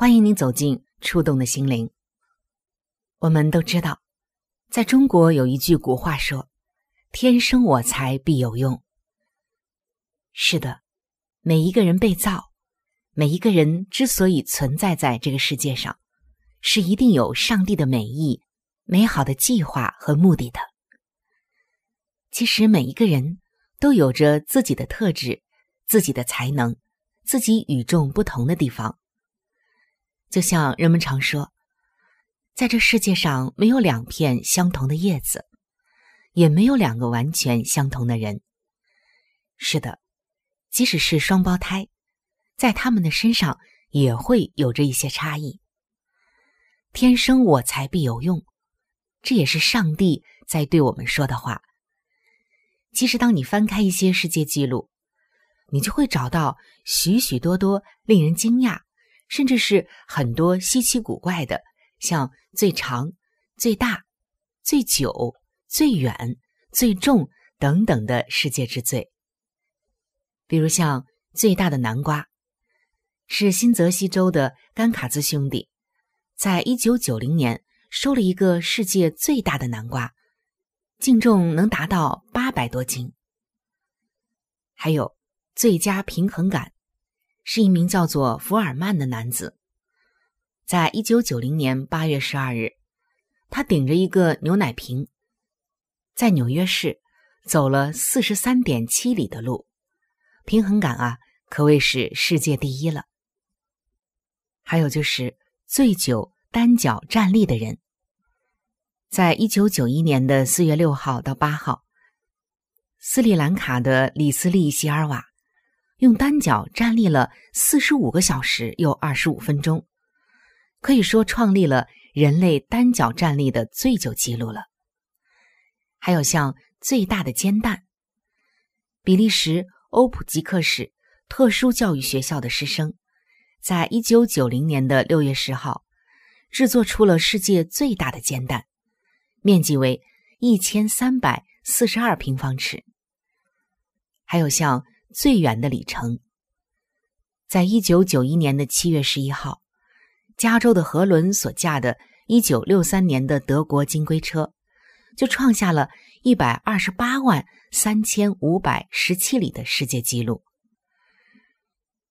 欢迎您走进触动的心灵。我们都知道，在中国有一句古话说：“天生我材必有用。”是的，每一个人被造，每一个人之所以存在在这个世界上，是一定有上帝的美意、美好的计划和目的的。其实，每一个人都有着自己的特质、自己的才能、自己与众不同的地方。就像人们常说，在这世界上没有两片相同的叶子，也没有两个完全相同的人。是的，即使是双胞胎，在他们的身上也会有着一些差异。天生我材必有用，这也是上帝在对我们说的话。其实，当你翻开一些世界纪录，你就会找到许许多多令人惊讶。甚至是很多稀奇古怪的，像最长、最大、最久、最远、最重等等的世界之最。比如像最大的南瓜，是新泽西州的甘卡兹兄弟，在一九九零年收了一个世界最大的南瓜，净重能达到八百多斤。还有最佳平衡感。是一名叫做福尔曼的男子，在一九九零年八月十二日，他顶着一个牛奶瓶，在纽约市走了四十三点七里的路，平衡感啊，可谓是世界第一了。还有就是醉酒单脚站立的人，在一九九一年的四月六号到八号，斯里兰卡的里斯利希尔瓦。用单脚站立了四十五个小时又二十五分钟，可以说创立了人类单脚站立的最久记录了。还有像最大的煎蛋，比利时欧普吉克市特殊教育学校的师生，在一九九零年的六月十号，制作出了世界最大的煎蛋，面积为一千三百四十二平方尺。还有像。最远的里程，在一九九一年的七月十一号，加州的河伦所驾的一九六三年的德国金龟车，就创下了一百二十八万三千五百十七里的世界纪录。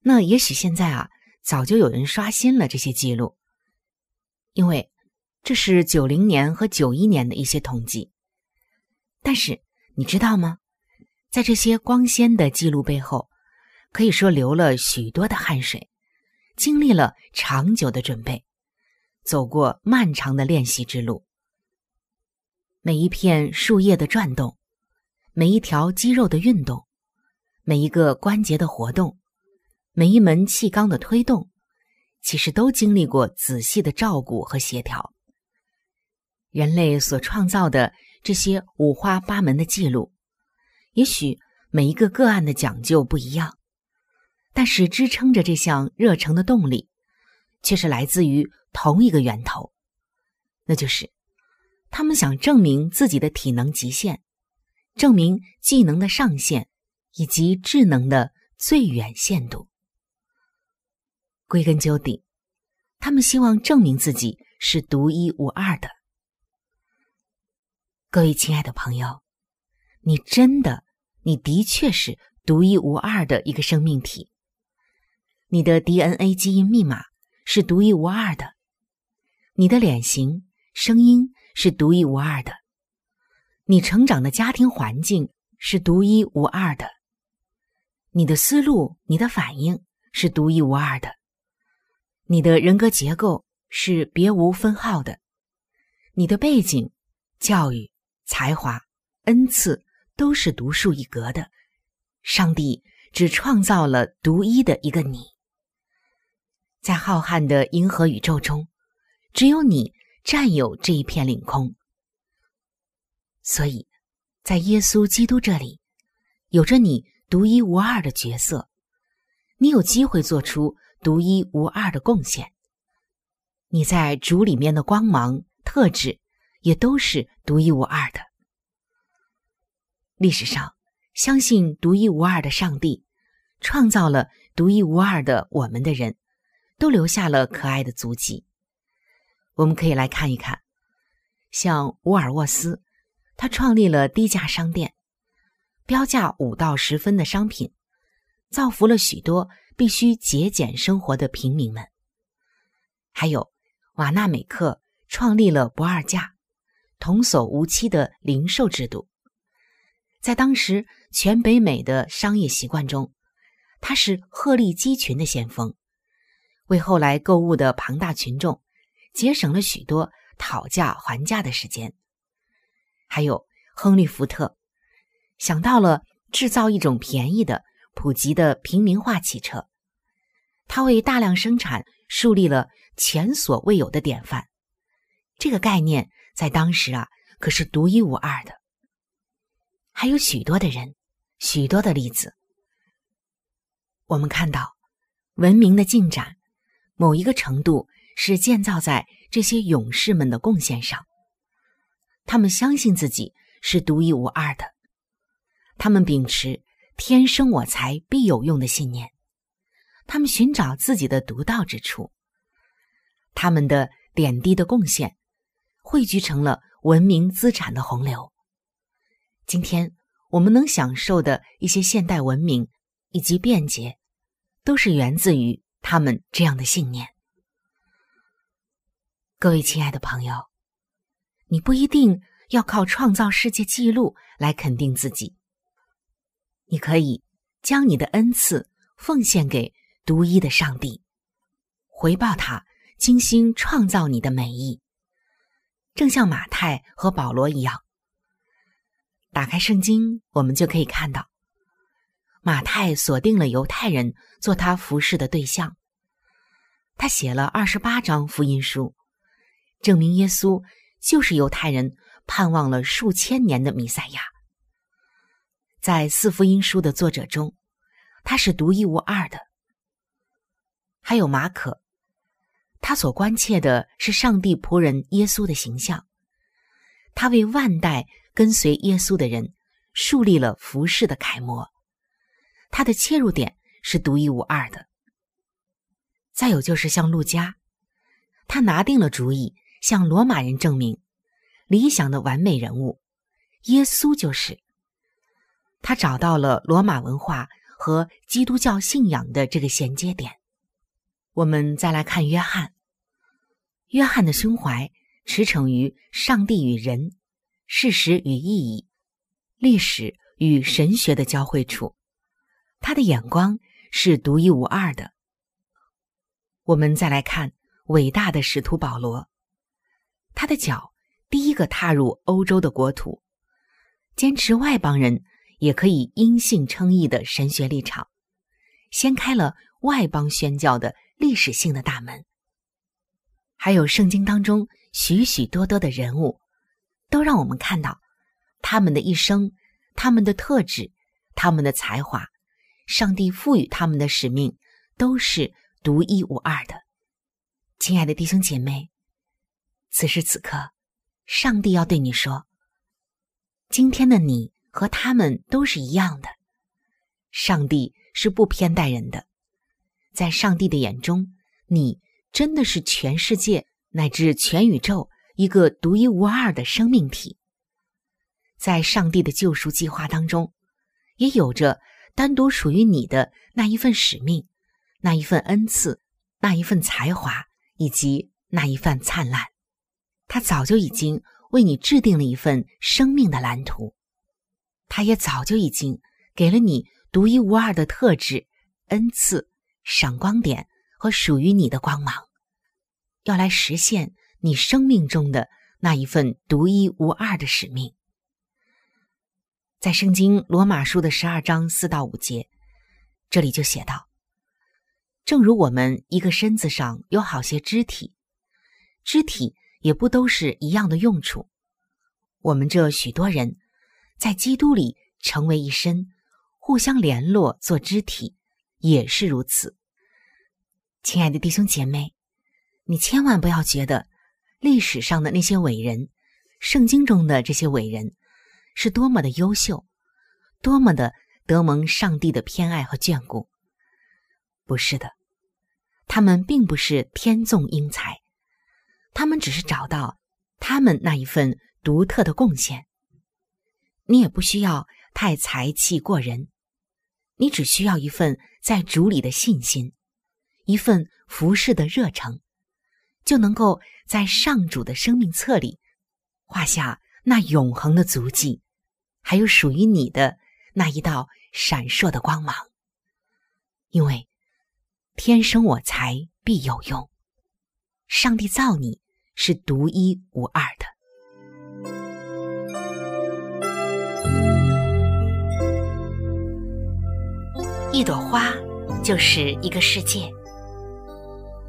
那也许现在啊，早就有人刷新了这些记录，因为这是九零年和九一年的一些统计。但是你知道吗？在这些光鲜的记录背后，可以说流了许多的汗水，经历了长久的准备，走过漫长的练习之路。每一片树叶的转动，每一条肌肉的运动，每一个关节的活动，每一门气缸的推动，其实都经历过仔细的照顾和协调。人类所创造的这些五花八门的记录。也许每一个个案的讲究不一样，但是支撑着这项热诚的动力，却是来自于同一个源头，那就是他们想证明自己的体能极限，证明技能的上限以及智能的最远限度。归根究底，他们希望证明自己是独一无二的。各位亲爱的朋友，你真的，你的确是独一无二的一个生命体。你的 DNA 基因密码是独一无二的，你的脸型、声音是独一无二的，你成长的家庭环境是独一无二的，你的思路、你的反应是独一无二的，你的人格结构是别无分号的，你的背景、教育、才华、恩赐都是独树一格的。上帝只创造了独一的一个你。在浩瀚的银河宇宙中，只有你占有这一片领空。所以，在耶稣基督这里，有着你独一无二的角色，你有机会做出独一无二的贡献。你在主里面的光芒特质，也都是独一无二的。历史上，相信独一无二的上帝，创造了独一无二的我们的人。都留下了可爱的足迹。我们可以来看一看，像沃尔沃斯，他创立了低价商店，标价五到十分的商品，造福了许多必须节俭生活的平民们。还有瓦纳美克创立了不二价、童叟无欺的零售制度，在当时全北美的商业习惯中，他是鹤立鸡群的先锋。为后来购物的庞大群众节省了许多讨价还价的时间。还有亨利·福特想到了制造一种便宜的、普及的平民化汽车，他为大量生产树立了前所未有的典范。这个概念在当时啊可是独一无二的。还有许多的人，许多的例子，我们看到文明的进展。某一个程度是建造在这些勇士们的贡献上。他们相信自己是独一无二的，他们秉持“天生我材必有用”的信念，他们寻找自己的独到之处。他们的点滴的贡献汇聚成了文明资产的洪流。今天我们能享受的一些现代文明以及便捷，都是源自于。他们这样的信念，各位亲爱的朋友，你不一定要靠创造世界纪录来肯定自己，你可以将你的恩赐奉献给独一的上帝，回报他精心创造你的美意，正像马太和保罗一样。打开圣经，我们就可以看到。马太锁定了犹太人做他服侍的对象，他写了二十八章福音书，证明耶稣就是犹太人盼望了数千年的弥赛亚。在四福音书的作者中，他是独一无二的。还有马可，他所关切的是上帝仆人耶稣的形象，他为万代跟随耶稣的人树立了服侍的楷模。他的切入点是独一无二的。再有就是像陆家，他拿定了主意，向罗马人证明理想的完美人物耶稣就是。他找到了罗马文化和基督教信仰的这个衔接点。我们再来看约翰，约翰的胸怀驰骋于上帝与人、事实与意义、历史与神学的交汇处。他的眼光是独一无二的。我们再来看伟大的使徒保罗，他的脚第一个踏入欧洲的国土，坚持外邦人也可以因信称义的神学立场，掀开了外邦宣教的历史性的大门。还有圣经当中许许多多的人物，都让我们看到他们的一生、他们的特质、他们的才华。上帝赋予他们的使命都是独一无二的。亲爱的弟兄姐妹，此时此刻，上帝要对你说：今天的你和他们都是一样的。上帝是不偏待人的，在上帝的眼中，你真的是全世界乃至全宇宙一个独一无二的生命体。在上帝的救赎计划当中，也有着单独属于你的那一份使命，那一份恩赐，那一份才华，以及那一份灿烂。他早就已经为你制定了一份生命的蓝图，他也早就已经给了你独一无二的特质、恩赐、闪光点和属于你的光芒，要来实现你生命中的那一份独一无二的使命。在圣经罗马书的十二章四到五节，这里就写道：“正如我们一个身子上有好些肢体，肢体也不都是一样的用处。我们这许多人，在基督里成为一身，互相联络做肢体，也是如此。亲爱的弟兄姐妹，你千万不要觉得历史上的那些伟人，圣经中的这些伟人。”是多么的优秀，多么的得蒙上帝的偏爱和眷顾。不是的，他们并不是天纵英才，他们只是找到他们那一份独特的贡献。你也不需要太才气过人，你只需要一份在主里的信心，一份服侍的热诚，就能够在上主的生命册里画下那永恒的足迹。还有属于你的那一道闪烁的光芒，因为天生我材必有用，上帝造你是独一无二的。一朵花就是一个世界，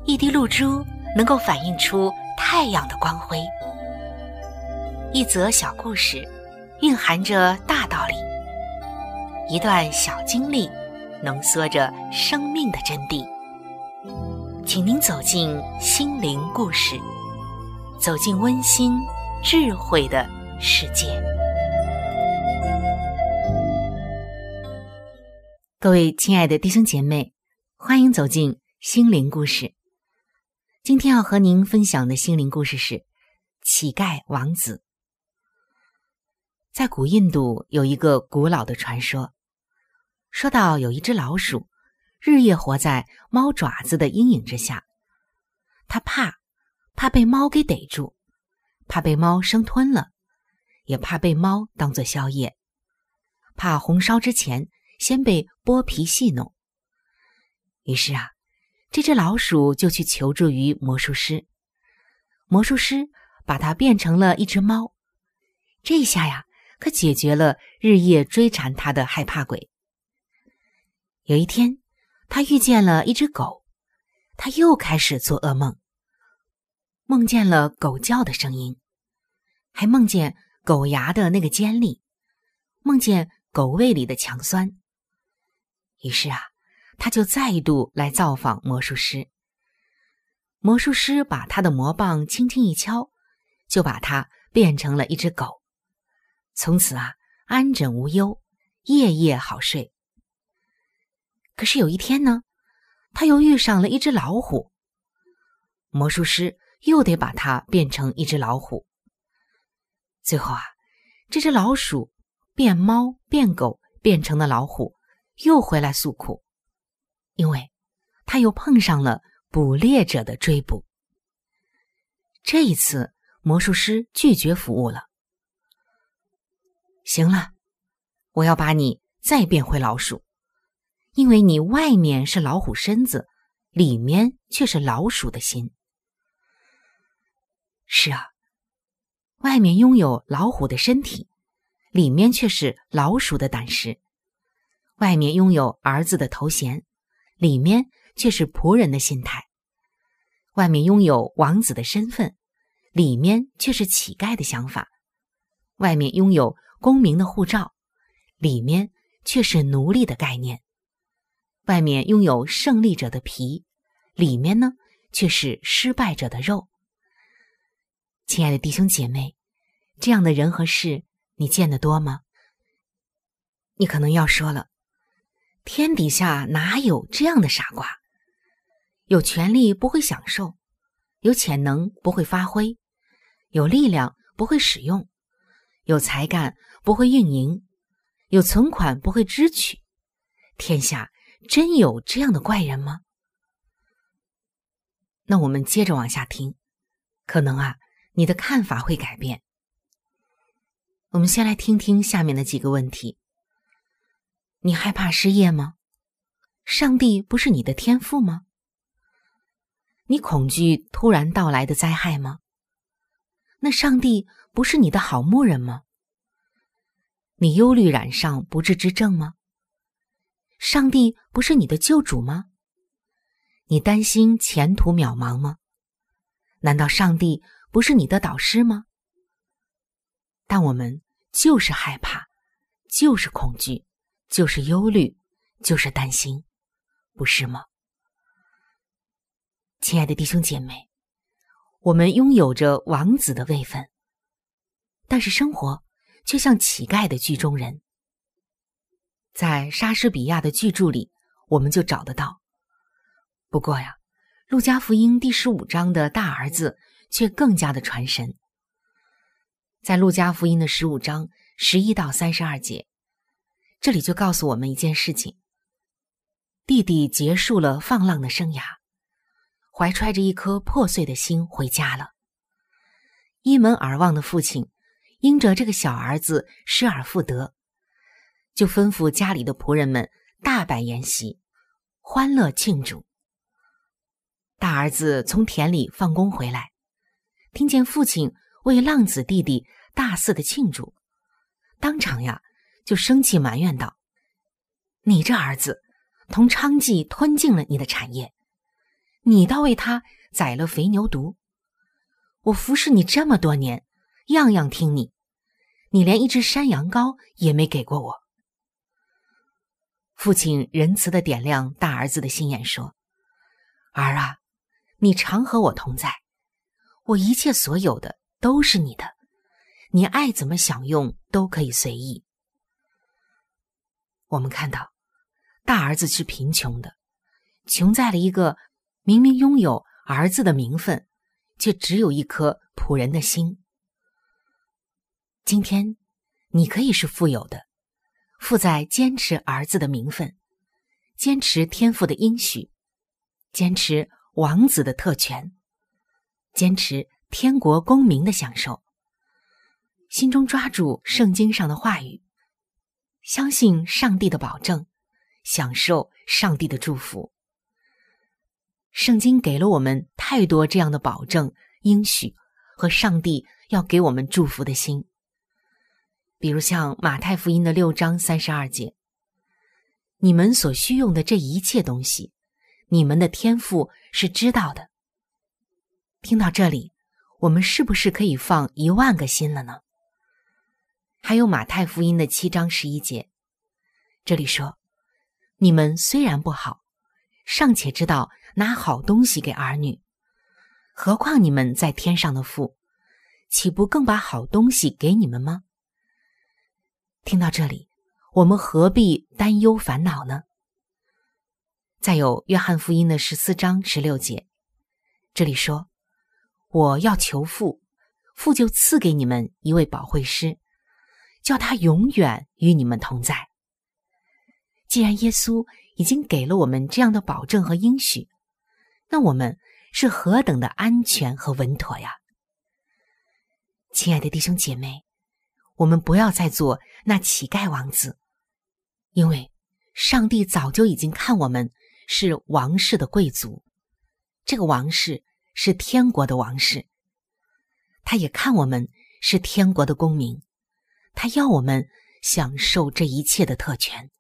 一滴露珠能够反映出太阳的光辉，一则小故事。蕴含着大道理，一段小经历，浓缩着生命的真谛。请您走进心灵故事，走进温馨智慧的世界。各位亲爱的弟兄姐妹，欢迎走进心灵故事。今天要和您分享的心灵故事是《乞丐王子》。在古印度有一个古老的传说，说到有一只老鼠，日夜活在猫爪子的阴影之下。它怕，怕被猫给逮住，怕被猫生吞了，也怕被猫当做宵夜，怕红烧之前先被剥皮戏弄。于是啊，这只老鼠就去求助于魔术师。魔术师把它变成了一只猫。这下呀。可解决了日夜追缠他的害怕鬼。有一天，他遇见了一只狗，他又开始做噩梦，梦见了狗叫的声音，还梦见狗牙的那个尖利，梦见狗胃里的强酸。于是啊，他就再度来造访魔术师。魔术师把他的魔棒轻轻一敲，就把他变成了一只狗。从此啊，安枕无忧，夜夜好睡。可是有一天呢，他又遇上了一只老虎。魔术师又得把它变成一只老虎。最后啊，这只老鼠变猫变狗变成了老虎，又回来诉苦，因为他又碰上了捕猎者的追捕。这一次，魔术师拒绝服务了。行了，我要把你再变回老鼠，因为你外面是老虎身子，里面却是老鼠的心。是啊，外面拥有老虎的身体，里面却是老鼠的胆识；外面拥有儿子的头衔，里面却是仆人的心态；外面拥有王子的身份，里面却是乞丐的想法；外面拥有。公民的护照，里面却是奴隶的概念；外面拥有胜利者的皮，里面呢却是失败者的肉。亲爱的弟兄姐妹，这样的人和事，你见得多吗？你可能要说了，天底下哪有这样的傻瓜？有权利不会享受，有潜能不会发挥，有力量不会使用，有才干不会运营，有存款不会支取。天下真有这样的怪人吗？那我们接着往下听，可能啊，你的看法会改变。我们先来听听下面的几个问题：你害怕失业吗？上帝不是你的天赋吗？你恐惧突然到来的灾害吗？那上帝不是你的好牧人吗？你忧虑染上不治之症吗？上帝不是你的救主吗？你担心前途渺茫吗？难道上帝不是你的导师吗？但我们就是害怕，就是恐惧，就是忧虑，就是担心，不是吗？亲爱的弟兄姐妹，我们拥有着王子的位分，但是生活却像乞丐的剧中人。在莎士比亚的巨著里，我们就找得到。不过呀，《路加福音》第十五章的大儿子却更加的传神。在《路加福音》的十五章十一到三十二节，这里就告诉我们一件事情：弟弟结束了放浪的生涯。怀揣着一颗破碎的心回家了。一门而望的父亲因着这个小儿子失而复得，就吩咐家里的仆人们大摆筵席，欢乐庆祝。大儿子从田里放工回来，听见父亲为浪子弟弟大肆的庆祝，当场呀就生气埋怨道：“你这儿子同娼妓吞尽了你的产业。”你倒为他宰了肥牛犊！我服侍你这么多年，样样听你，你连一只山羊羔也没给过我。父亲仁慈的点亮大儿子的心眼，说：“儿啊，你常和我同在，我一切所有的都是你的，你爱怎么享用都可以随意。”我们看到，大儿子是贫穷的，穷在了一个。明明拥有儿子的名分，却只有一颗仆人的心。今天，你可以是富有的，富在坚持儿子的名分，坚持天赋的应许，坚持王子的特权，坚持天国公民的享受，心中抓住圣经上的话语，相信上帝的保证，享受上帝的祝福。圣经给了我们太多这样的保证、应许和上帝要给我们祝福的心。比如像马太福音的六章三十二节：“你们所需用的这一切东西，你们的天赋是知道的。”听到这里，我们是不是可以放一万个心了呢？还有马太福音的七章十一节，这里说：“你们虽然不好，尚且知道。”拿好东西给儿女，何况你们在天上的父，岂不更把好东西给你们吗？听到这里，我们何必担忧烦恼呢？再有约翰福音的十四章十六节，这里说：“我要求父，父就赐给你们一位保惠师，叫他永远与你们同在。”既然耶稣已经给了我们这样的保证和应许。那我们是何等的安全和稳妥呀，亲爱的弟兄姐妹，我们不要再做那乞丐王子，因为上帝早就已经看我们是王室的贵族，这个王室是天国的王室，他也看我们是天国的公民，他要我们享受这一切的特权。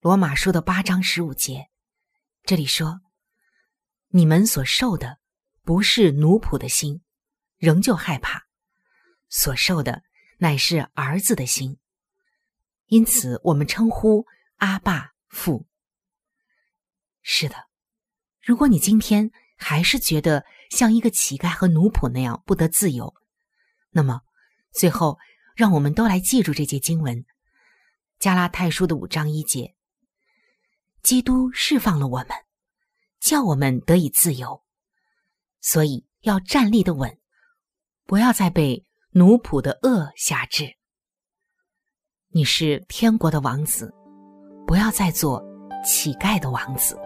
罗马书的八章十五节，这里说。你们所受的不是奴仆的心，仍旧害怕；所受的乃是儿子的心。因此，我们称呼阿爸父。是的，如果你今天还是觉得像一个乞丐和奴仆那样不得自由，那么最后，让我们都来记住这节经文，《加拉太书》的五章一节：基督释放了我们，叫我们得以自由，所以要站立的稳，不要再被奴仆的恶辖制。你是天国的王子，不要再做乞丐的王子。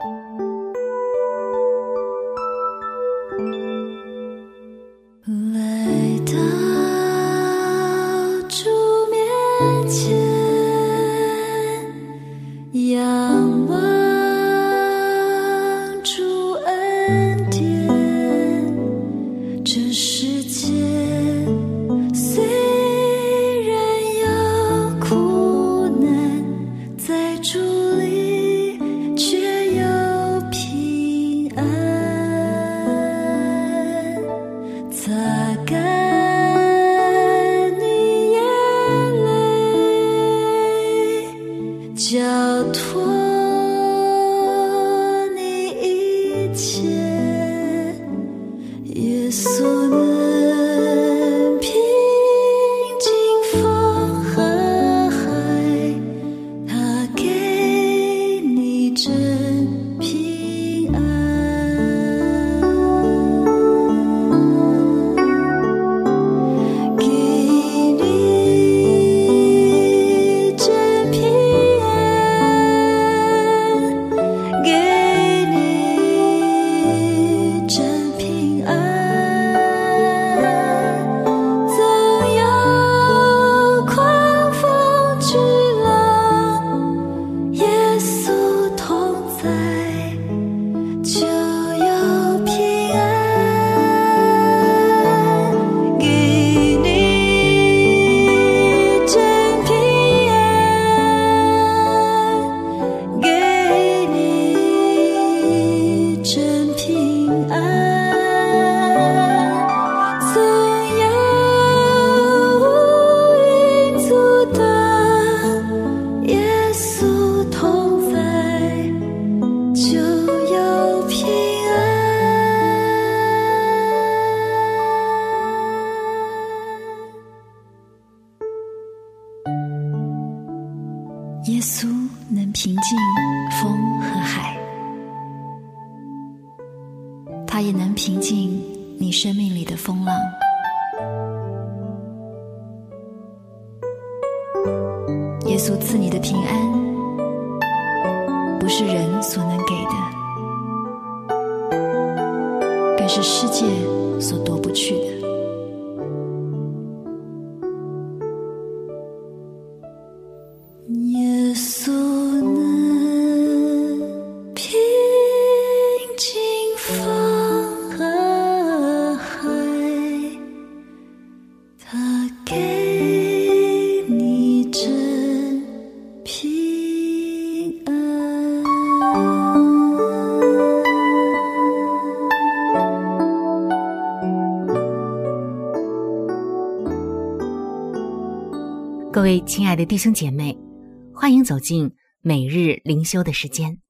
someone 也能平静你生命里的风浪。耶稣赐你的平安不是人所能给的更是世界所夺不去的。亲爱的弟兄姐妹，欢迎走进每日灵修的时间。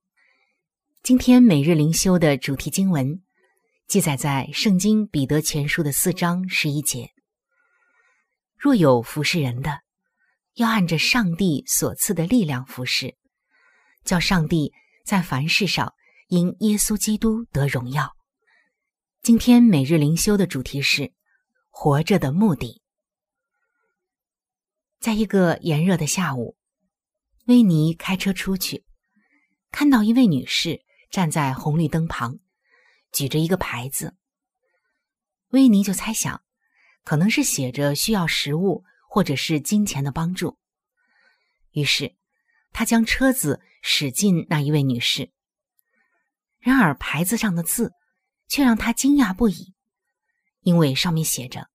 今天每日灵修的主题经文记载在《圣经·彼得前书》的四章十一节：“若有服侍人的，要按着上帝所赐的力量服侍，叫上帝在凡事上因耶稣基督得荣耀。”今天每日灵修的主题是“活着的目的”。在一个炎热的下午，威尼开车出去，看到一位女士站在红绿灯旁，举着一个牌子。威尼就猜想，可能是写着需要食物或者是金钱的帮助。于是，他将车子驶进那一位女士。然而，牌子上的字却让他惊讶不已，因为上面写着：“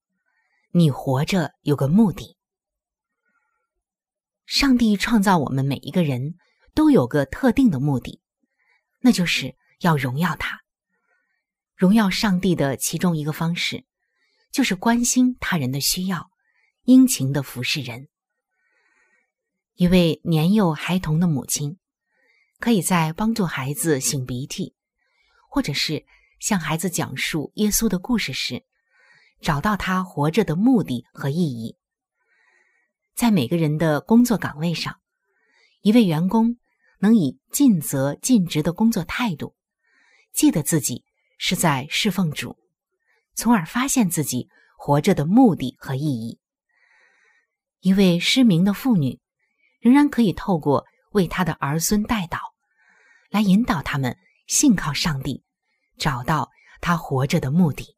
你活着有个目的。”上帝创造我们每一个人都有个特定的目的，那就是要荣耀他。荣耀上帝的其中一个方式，就是关心他人的需要，殷勤的服侍人。一位年幼孩童的母亲，可以在帮助孩子擤鼻涕，或者是向孩子讲述耶稣的故事时，找到他活着的目的和意义。在每个人的工作岗位上，一位员工能以尽责尽职的工作态度，记得自己是在侍奉主，从而发现自己活着的目的和意义。一位失明的妇女，仍然可以透过为她的儿孙代祷，来引导他们信靠上帝，找到他活着的目的。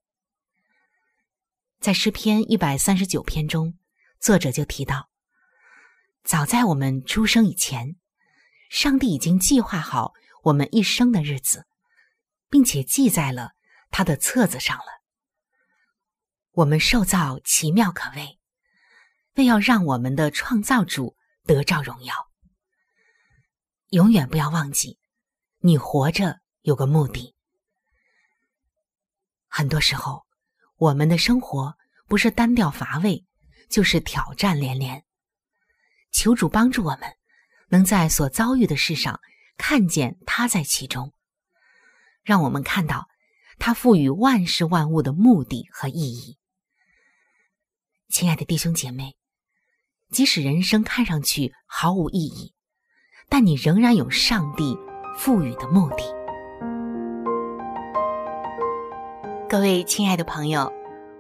在诗篇一百三十九篇中，作者就提到，早在我们出生以前，上帝已经计划好我们一生的日子，并且记在了他的册子上了。我们受造奇妙可畏，为要让我们的创造主得着荣耀。永远不要忘记，你活着有个目的。很多时候。我们的生活不是单调乏味，就是挑战连连。求主帮助我们，能在所遭遇的事上看见他在其中，让我们看到他赋予万事万物的目的和意义。亲爱的弟兄姐妹，即使人生看上去毫无意义，但你仍然有上帝赋予的目的。各位亲爱的朋友，